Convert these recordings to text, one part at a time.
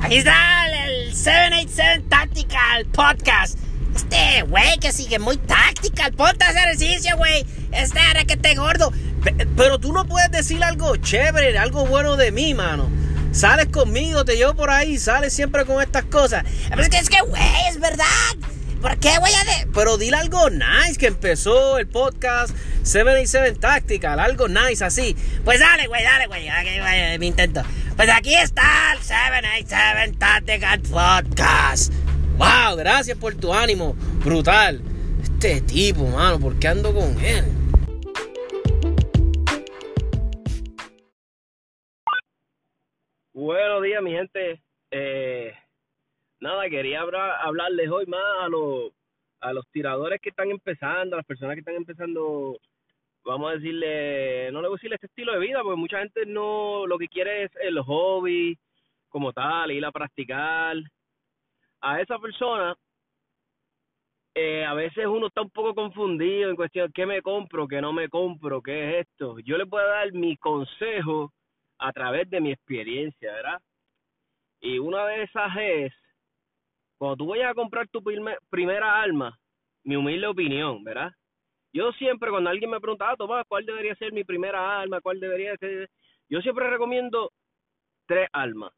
Aquí está el, 787 Tactical Podcast. Este güey que sigue muy tactical. Ponte a hacer ejercicio, güey. Este era que te gordo. pero tú no puedes decir algo chévere, algo bueno de mí, mano. Sales conmigo, te llevo por ahí, sales siempre con estas cosas. Es que, es que, güey, es verdad. ¿Por qué voy a de.? Pero dile algo nice que empezó el podcast 77 Tactical, algo nice así. Pues dale, güey, dale, güey. Aquí, mi intento. Pues aquí está el 787 Tactical Podcast. Wow, gracias por tu ánimo. Brutal. Este tipo, mano, ¿por qué ando con él? Buenos días, mi gente. Eh, nada, quería hablarles hoy más a los, a los tiradores que están empezando, a las personas que están empezando, vamos a decirle, no le voy a decirle este estilo de vida, porque mucha gente no, lo que quiere es el hobby como tal, ir a practicar. A esa persona, eh, a veces uno está un poco confundido en cuestión, ¿qué me compro, qué no me compro, qué es esto? Yo les voy a dar mi consejo a través de mi experiencia, ¿verdad? Y una de esas es cuando tú vayas a comprar tu primera arma, mi humilde opinión, ¿verdad? Yo siempre, cuando alguien me pregunta, ah, Tomás, ¿cuál debería ser mi primera arma? ¿Cuál debería ser? Yo siempre recomiendo tres armas.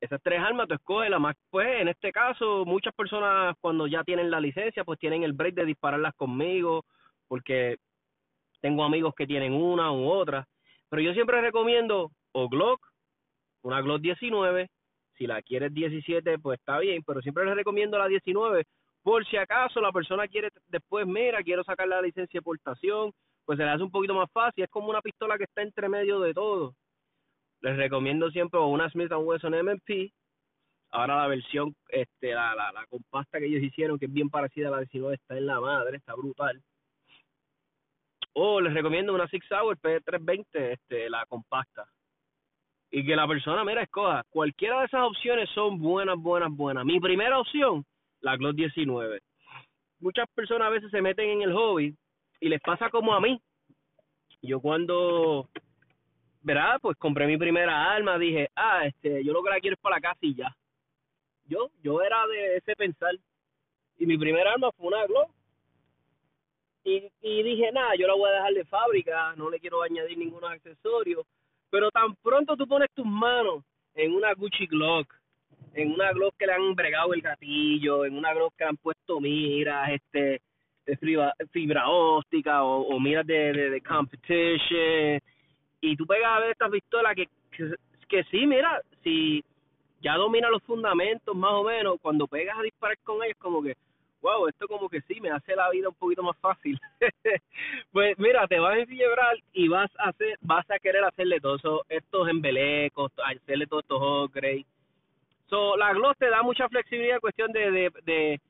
Esas tres armas tú escoges la más, pues en este caso, muchas personas cuando ya tienen la licencia, pues tienen el break de dispararlas conmigo, porque tengo amigos que tienen una u otra. Pero yo siempre recomiendo o Glock, una Glock 19, si la quieres 17, pues está bien, pero siempre les recomiendo la 19 por si acaso la persona quiere después, mira, quiero sacar la licencia de portación, pues se le hace un poquito más fácil, es como una pistola que está entre medio de todo. Les recomiendo siempre una Smith Wesson MP, ahora la versión, este, la, la, la compacta que ellos hicieron, que es bien parecida a la 19, está en la madre, está brutal. O les recomiendo una Six Hour P320, este, la compacta y que la persona, mira, escoja. Cualquiera de esas opciones son buenas, buenas, buenas. Mi primera opción, la Glock 19. Muchas personas a veces se meten en el hobby y les pasa como a mí. Yo cuando, ¿verdad? Pues compré mi primera arma, dije, ah, este, yo lo que la quiero es para la casa y ya. Yo, yo era de ese pensar. Y mi primera arma fue una Glock. Y, y dije, nada, yo la voy a dejar de fábrica, no le quiero añadir ningún accesorio pero tan pronto tú pones tus manos en una Gucci Glock, en una Glock que le han bregado el gatillo, en una Glock que le han puesto miras, este, de fibra, óptica o, miras de, de, competition, y tú pegas a ver esta pistola que, que, que sí, mira, si ya domina los fundamentos más o menos, cuando pegas a disparar con ellos como que wow, esto como que sí me hace la vida un poquito más fácil. pues mira, te vas a enfiebrar y vas a hacer, vas a querer hacerle todos estos embelecos, hacerle todos estos upgrades. So, la Gloss te da mucha flexibilidad en cuestión de, de, de,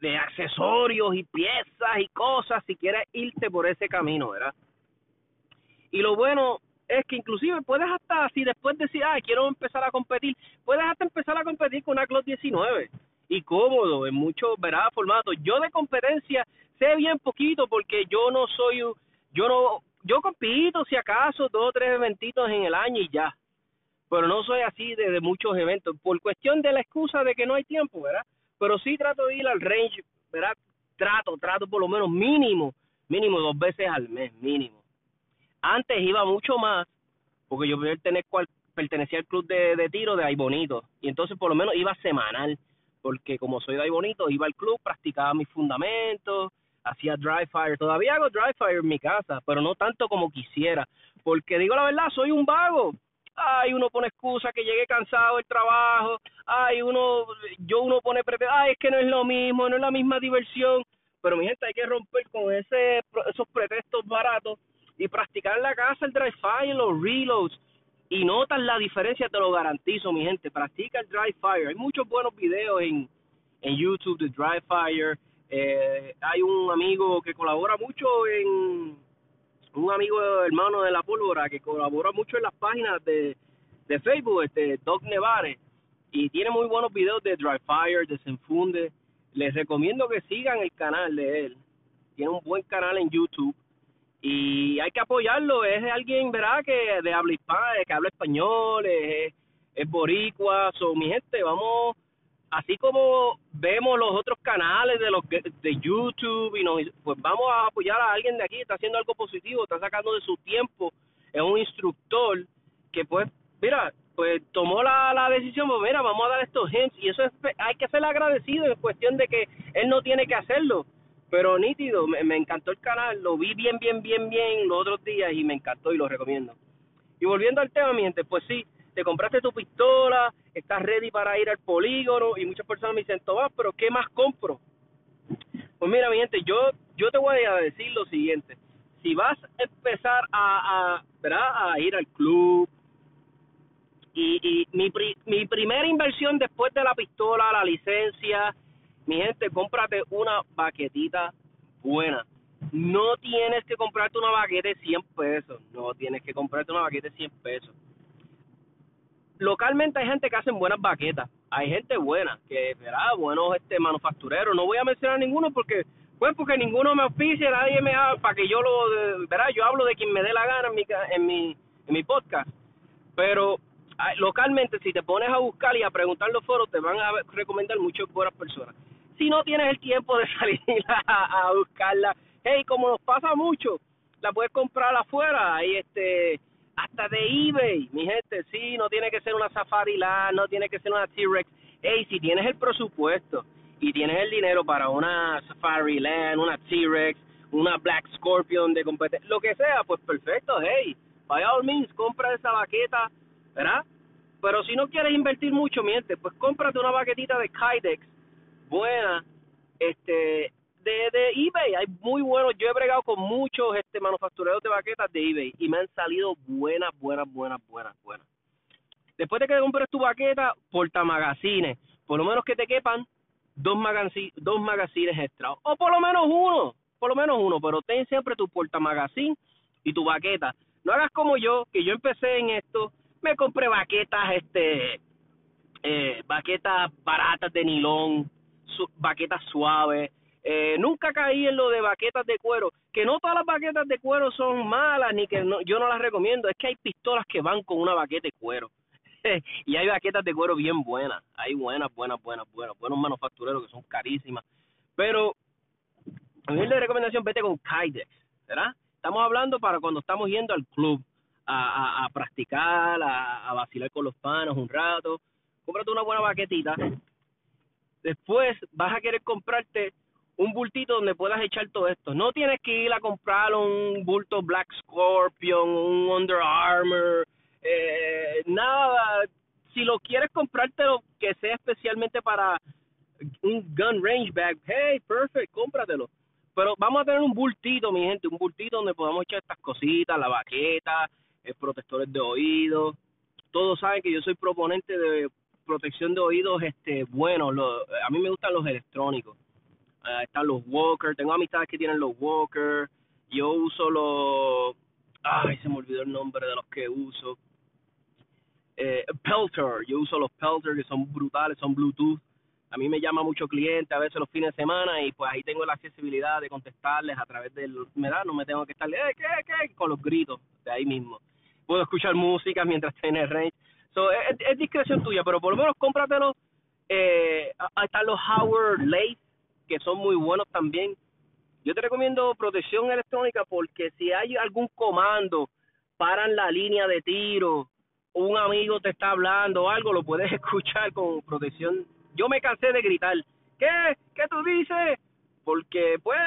de accesorios y piezas y cosas si quieres irte por ese camino, ¿verdad? Y lo bueno es que inclusive puedes hasta, si después decir, ah, quiero empezar a competir, puedes hasta empezar a competir con una Glock 19 y cómodo en muchos ¿verdad? formatos. Yo de competencia sé bien poquito porque yo no soy, yo no, yo compito si acaso dos o tres eventitos en el año y ya, pero no soy así de, muchos eventos por cuestión de la excusa de que no hay tiempo, ¿verdad? Pero sí trato de ir al range, ¿verdad? Trato, trato por lo menos mínimo, mínimo dos veces al mes, mínimo. Antes iba mucho más porque yo pertenecía al club de, de tiro de ahí bonito y entonces por lo menos iba semanal porque como soy de ahí bonito, iba al club, practicaba mis fundamentos, hacía dry fire, todavía hago dry fire en mi casa, pero no tanto como quisiera, porque digo la verdad, soy un vago. Ay, uno pone excusa que llegue cansado del trabajo, ay, uno, yo uno pone, ay, es que no es lo mismo, no es la misma diversión, pero mi gente hay que romper con ese, esos pretextos baratos y practicar en la casa el dry fire, los reloads, y notas la diferencia, te lo garantizo, mi gente. Practica el dry fire. Hay muchos buenos videos en, en YouTube de dry fire. Eh, hay un amigo que colabora mucho en un amigo hermano de la pólvora que colabora mucho en las páginas de, de Facebook, este Doc Nevare, y tiene muy buenos videos de dry fire, desenfunde. Les recomiendo que sigan el canal de él. Tiene un buen canal en YouTube y hay que apoyarlo. Es alguien, ¿verdad?, que de habla hispana, que habla español, es, es boricua, so mi gente, vamos, así como vemos los otros canales de los de YouTube y nos, pues vamos a apoyar a alguien de aquí, está haciendo algo positivo, está sacando de su tiempo, es un instructor que pues, mira, pues tomó la, la decisión, pues mira, vamos a dar estos hints y eso es, hay que ser agradecido en cuestión de que él no tiene que hacerlo, pero nítido, me, me encantó el canal, lo vi bien, bien, bien, bien los otros días y me encantó y lo recomiendo. Y volviendo al tema, mi gente, pues sí, te compraste tu pistola, estás ready para ir al polígono y muchas personas me dicen, Tomás, pero ¿qué más compro? Pues mira, mi gente, yo, yo te voy a decir lo siguiente. Si vas a empezar a, a, ¿verdad? a ir al club, y, y mi, mi primera inversión después de la pistola, la licencia, mi gente, cómprate una baquetita buena. No tienes que comprarte una baqueta de 100 pesos. No tienes que comprarte una baqueta de 100 pesos. Localmente hay gente que hacen buenas baquetas. Hay gente buena, que verá, buenos este manufactureros. No voy a mencionar ninguno porque pues porque ninguno me oficia, nadie me habla para que yo lo verá, yo hablo de quien me dé la gana en mi en mi en mi podcast. Pero localmente si te pones a buscar y a preguntar los foros te van a recomendar muchas buenas personas. Si no tienes el tiempo de salir a, a buscarla, hey, como nos pasa mucho, la puedes comprar afuera, ahí este, hasta de eBay, mi gente, sí, no tiene que ser una Safari Land, no tiene que ser una T-Rex, hey, si tienes el presupuesto y tienes el dinero para una Safari Land, una T-Rex, una Black Scorpion de competencia, lo que sea, pues perfecto, hey, by all means, compra esa baqueta, ¿verdad? Pero si no quieres invertir mucho, miente, pues cómprate una baquetita de Kydex buena, este, de, de eBay. Hay muy buenos, yo he bregado con muchos este manufactureros de baquetas de eBay y me han salido buenas, buenas, buenas, buenas, buenas. Después de que compres tu baqueta, porta magazines, por lo menos que te quepan dos, magazines dos magazines extra, o por lo menos uno, por lo menos uno, pero ten siempre tu porta magazine y tu baqueta. No hagas como yo, que yo empecé en esto, me compré baquetas, este, eh, baquetas baratas de nilón, baquetas suaves, eh, nunca caí en lo de baquetas de cuero, que no todas las baquetas de cuero son malas, ni que no, yo no las recomiendo, es que hay pistolas que van con una baqueta de cuero. y hay baquetas de cuero bien buenas, hay buenas, buenas, buenas, buenas, buenos manufactureros que son carísimas. Pero, a mí de recomendación, vete con Kydex, ¿verdad? Estamos hablando para cuando estamos yendo al club a, practicar, a, a vacilar con los panos un rato. Cómprate una buena baquetita. Después vas a querer comprarte un bultito donde puedas echar todo esto. No tienes que ir a comprar un bulto Black Scorpion, un Under Armour, eh, nada. Si lo quieres comprártelo que sea especialmente para un gun range bag, hey, perfect, cómpratelo. Pero vamos a tener un bultito, mi gente, un bultito donde podamos echar estas cositas, la baqueta, el protectores de oídos. Todos saben que yo soy proponente de protección de oídos este bueno a mí me gustan los electrónicos uh, están los Walker, tengo amistades que tienen los Walker, yo uso los, ay, se me olvidó el nombre de los que uso, eh, Pelter, yo uso los Pelter que son brutales, son Bluetooth, a mí me llama mucho cliente a veces los fines de semana y pues ahí tengo la accesibilidad de contestarles a través del, me da, no me tengo que estarle, eh, ¿qué, qué? Con los gritos de ahí mismo. Puedo escuchar música mientras estoy en el range. So, es, discreción tuya, pero por lo menos cómpratelo. Eh, están los Howard Lace, que son muy buenos también. Yo te recomiendo protección electrónica porque si hay algún comando, paran la línea de tiro, un amigo te está hablando o algo, lo puedes escuchar con protección. Yo me cansé de gritar, ¿qué? ¿Qué tú dices? Porque pues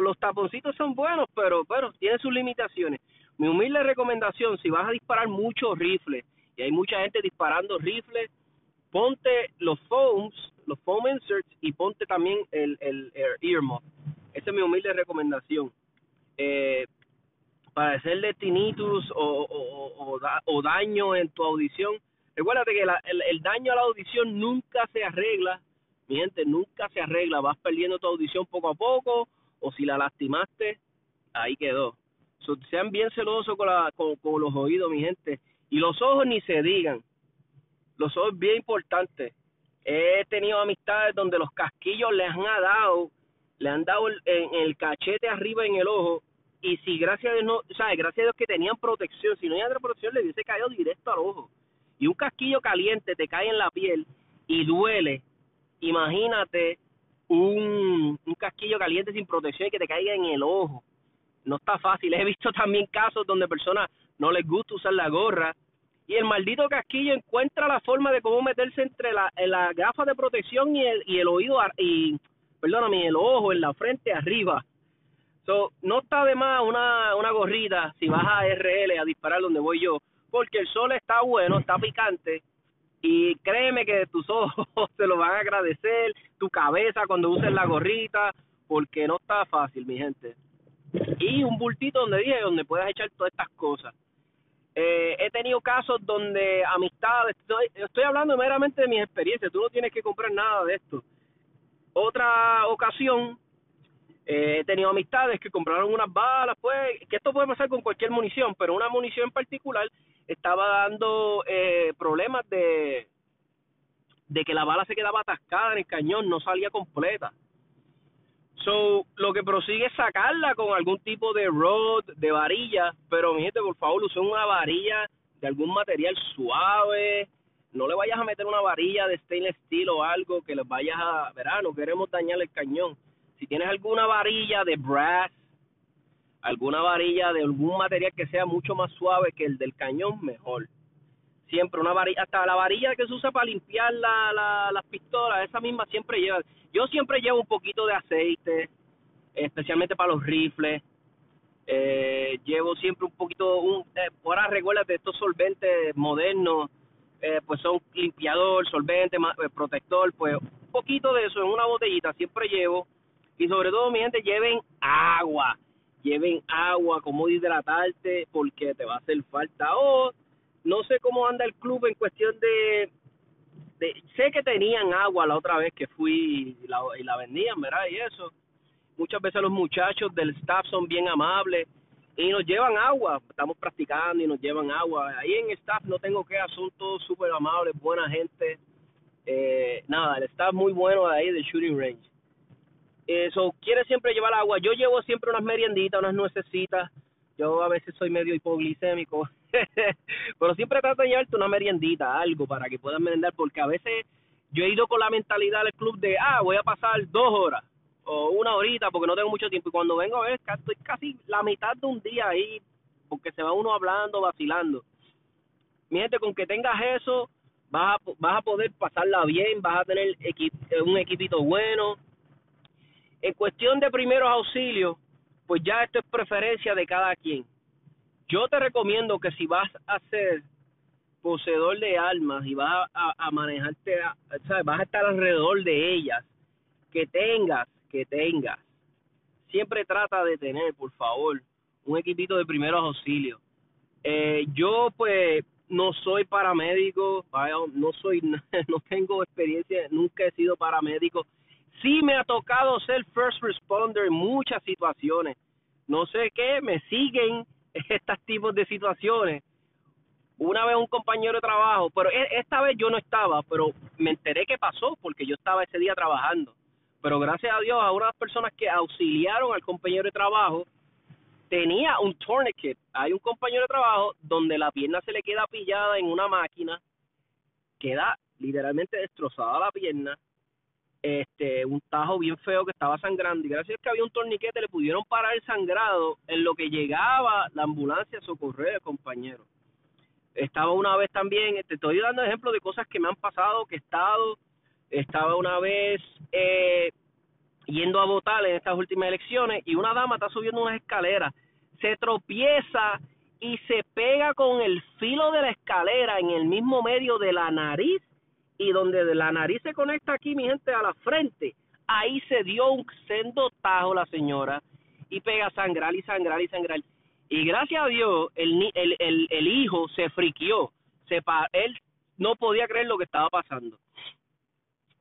los taponcitos son buenos, pero pero tienen sus limitaciones. Mi humilde recomendación, si vas a disparar muchos rifles, y hay mucha gente disparando rifles, ponte los foams los foam inserts y ponte también el, el, earmuff. Esa es mi humilde recomendación. Eh, para hacerle tinnitus o, o, o, daño en tu audición, recuérdate que el, el, daño a la audición nunca se arregla, mi gente, nunca se arregla, vas perdiendo tu audición poco a poco, o si la lastimaste, ahí quedó. sean bien celosos con, la, con los oídos, mi gente, y los ojos ni se digan, los ojos bien importantes, He tenido amistades donde los casquillos les han dado, le han dado en el, cachete arriba en el ojo y si gracias a Dios no, ¿sabes? Gracias a Dios que tenían protección, si no había protección le hubiese caído directo al ojo. y un casquillo caliente te cae en la piel y duele, imagínate un, un casquillo caliente sin protección y que te caiga en el ojo. No está fácil. He visto también casos donde personas no les gusta usar la gorra y el maldito casquillo encuentra la forma de cómo meterse entre la, la gafa de protección y el, y el oído y perdóname, el ojo, en la frente arriba. So, no está de más una, una gorrita si vas a RL a disparar donde voy yo, porque el sol está bueno, está picante y créeme que tus ojos te lo van a agradecer, tu cabeza cuando uses la gorrita, porque no está fácil, mi gente. Y un bultito donde dije, donde puedas echar todas estas cosas. Eh, he tenido casos donde amistades, estoy, hablando meramente de mis experiencias, tú no tienes que comprar nada de esto. Otra ocasión, eh, he tenido amistades que compraron unas balas, pues, que esto puede pasar con cualquier munición, pero una munición en particular estaba dando eh, problemas de, de que la bala se quedaba atascada en el cañón, no salía completa. So, lo que prosigue es sacarla con algún tipo de rod, de varilla, pero mi gente, por favor, usen una varilla de algún material suave, no le vayas a meter una varilla de stainless steel o algo que les vayas a, verá, no queremos dañar el cañón. Si tienes alguna varilla de brass, alguna varilla de algún material que sea mucho más suave que el del cañón, mejor. Siempre una varilla, hasta la varilla que se usa para limpiar la, la, las pistolas, esa misma siempre lleva. Yo siempre llevo un poquito de aceite, especialmente para los rifles. Eh, llevo siempre un poquito, un, eh, ahora de estos solventes modernos, eh, pues son limpiador, solvente, eh, protector, pues un poquito de eso en una botellita siempre llevo. Y sobre todo, mi gente, lleven agua lleven agua, como hidratarte, porque te va a hacer falta. O no sé cómo anda el club en cuestión de, de sé que tenían agua la otra vez que fui y la, vendían, ¿verdad? Y eso. Muchas veces los muchachos del staff son bien amables y nos llevan agua. Estamos practicando y nos llevan agua. Ahí en staff no tengo que, todos súper amables, buena gente. Eh, nada, el staff muy bueno ahí del shooting range eso quiere siempre llevar agua. Yo llevo siempre unas merienditas, unas nuecesitas. Yo a veces soy medio hipoglicémico, pero siempre trato de llevarte una meriendita, algo para que puedas merendar, porque a veces yo he ido con la mentalidad del club de, ah, voy a pasar dos horas o una horita porque no tengo mucho tiempo. Y cuando vengo ver, estoy casi la mitad de un día ahí, porque se va uno hablando, vacilando. Mi gente, con que tengas eso, vas a, vas a poder pasarla bien, vas a tener un equipito bueno en cuestión de primeros auxilios, pues ya esto es preferencia de cada quien. Yo te recomiendo que si vas a ser poseedor de armas y vas a, manejarte, ¿sabes? vas a estar alrededor de ellas, que tengas, que tengas. Siempre trata de tener, por favor, un equipito de primeros auxilios. Eh, yo pues no soy paramédico, no soy, no tengo experiencia, nunca he sido paramédico sí me ha tocado ser first responder en muchas situaciones. No sé qué, me siguen estos tipos de situaciones. Una vez un compañero de trabajo, pero e, esta vez yo no estaba, pero me enteré que pasó porque yo estaba ese día trabajando. Pero gracias a Dios, a unas personas que auxiliaron al compañero de trabajo, tenía un tourniquet. Hay un compañero de trabajo donde la pierna se le queda pillada en una máquina, queda literalmente destrozada la pierna, este un tajo bien feo que estaba sangrando y gracias a que había un torniquete le pudieron parar el sangrado en lo que llegaba la ambulancia a socorrer al compañero. Estaba una vez también, te estoy dando ejemplos de cosas que me han pasado, que he estado, estaba una vez eh, yendo a votar en estas últimas elecciones y una dama está subiendo unas escaleras, se tropieza y se pega con el filo de la escalera en el mismo medio de la nariz y donde de la nariz se conecta aquí, mi gente, a la frente, ahí se dio un sendo tajo la señora y pega sangrar y sangrar y sangrar. Y gracias a Dios, el, el, el, el hijo se friquió, se él no podía creer lo que estaba pasando.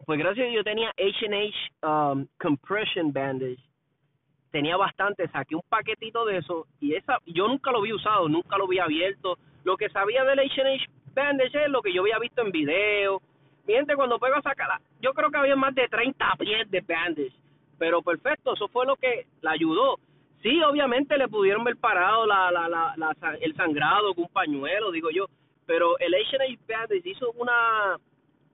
Pues gracias a Dios tenía H&H um, Compression Bandage, tenía bastante, saqué un paquetito de eso y esa yo nunca lo había usado, nunca lo había abierto. Lo que sabía del H&H Bandage es lo que yo había visto en video, cuando pego a sacarla, yo creo que había más de 30 pies de bandage, pero perfecto, eso fue lo que la ayudó. Sí, obviamente le pudieron ver parado la, la, la, el sangrado con un pañuelo, digo yo, pero el HNA Bandage hizo una,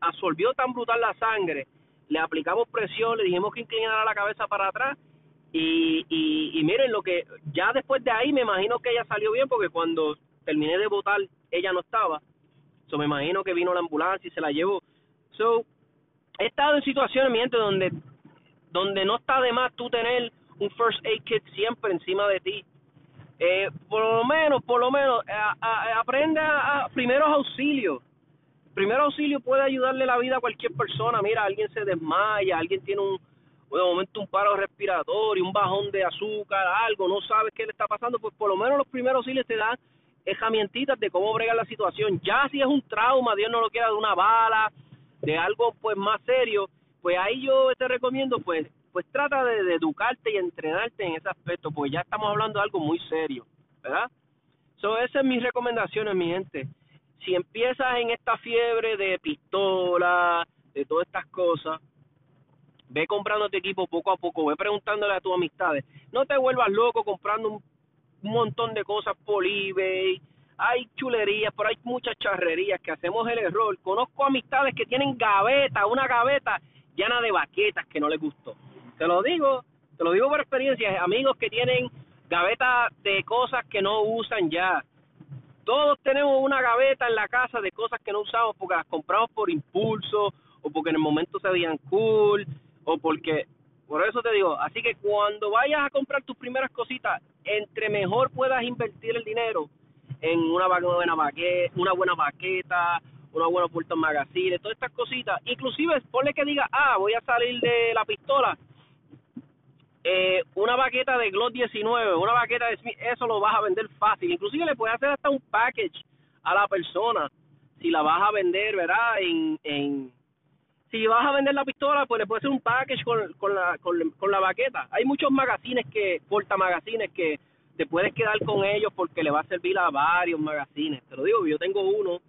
absorbió tan brutal la sangre, le aplicamos presión, le dijimos que inclinara la cabeza para atrás y, y, y miren lo que, ya después de ahí me imagino que ella salió bien porque cuando terminé de votar ella no estaba, so me imagino que vino la ambulancia y se la llevó. So, he estado en situaciones, mi gente, donde, donde no está de más tú tener un first aid kit siempre encima de ti. Eh, por lo menos, por lo menos, aprende a, primeros auxilios. Primeros auxilios puede ayudarle la vida a cualquier persona. Mira, alguien se desmaya, alguien tiene un, de momento un paro respiratorio, un bajón de azúcar, algo, no sabes qué le está pasando, pues por lo menos los primeros auxilios te dan herramientitas de cómo bregar la situación. Ya si es un trauma, Dios no lo quiera, de una bala, de algo pues más serio, pues ahí yo te recomiendo pues pues trata de, educarte y entrenarte en ese aspecto, porque ya estamos hablando de algo muy serio, ¿verdad? So, esas son mis recomendaciones, mi gente. Si empiezas en esta fiebre de pistola, de todas estas cosas, ve comprando tu equipo poco a poco, ve preguntándole a tus amistades. No te vuelvas loco comprando un, un montón de cosas por eBay. Hay chulerías, pero hay muchas charrerías que hacemos el error. Conozco amistades que tienen gaveta, una gaveta llena de baquetas que no les gustó. Te lo digo, te lo digo por experiencia, amigos que tienen gavetas de cosas que no usan ya. Todos tenemos una gaveta en la casa de cosas que no usamos porque las compramos por impulso o porque en el momento se veían cool o porque por eso te digo, así que cuando vayas a comprar tus primeras cositas, entre mejor puedas invertir el dinero en una buena baqueta, una buena baqueta, una buena puerta magazine, todas estas cositas, inclusive ponle que diga, ah, voy a salir de la pistola, eh, una baqueta de Glock 19, una baqueta de Smith, eso lo vas a vender fácil. Inclusive le puedes hacer hasta un package a la persona si la vas a vender, ¿verdad? En, en si vas a vender la pistola, pues le puedes hacer un package con, con, la, con, la baqueta. Hay muchos magazines que, porta magazines que te puedes quedar con ellos porque le va a servir a varios magazines. Te lo digo, yo tengo uno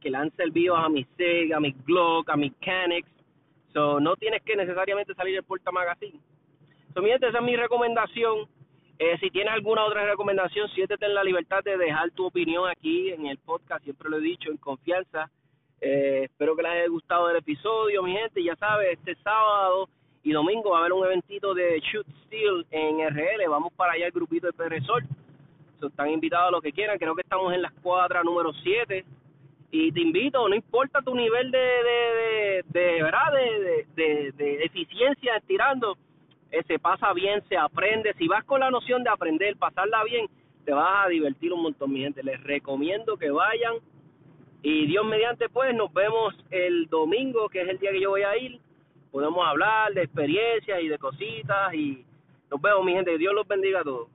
que le han servido a mi Sega, a mi Glock, a mi Canex. So, no tienes que necesariamente salir del porta magazine esa es mi recomendación. Eh, si tienes alguna otra recomendación, siéntete en la libertad de dejar tu opinión aquí en el podcast, siempre lo he dicho, en confianza. Eh, espero que les haya gustado el episodio, mi gente. Ya sabes, este sábado y domingo va a haber un eventito de Shoot Steel en RL. Vamos para allá el grupito de Perresol. están invitados a lo que quieran. Creo que estamos en la escuadra número 7. Y te invito, no importa tu nivel de, de, de, ¿verdad? De, de, de eficiencia estirando eh, se pasa bien, se aprende. Si vas con la noción de aprender, pasarla bien, te vas a divertir un montón, mi gente. Les recomiendo que vayan. Y Dios mediante, pues nos vemos el domingo, que es el día que yo voy a ir. Podemos hablar de experiencias y de cositas. Y nos vemos, mi gente. Dios los bendiga a todos.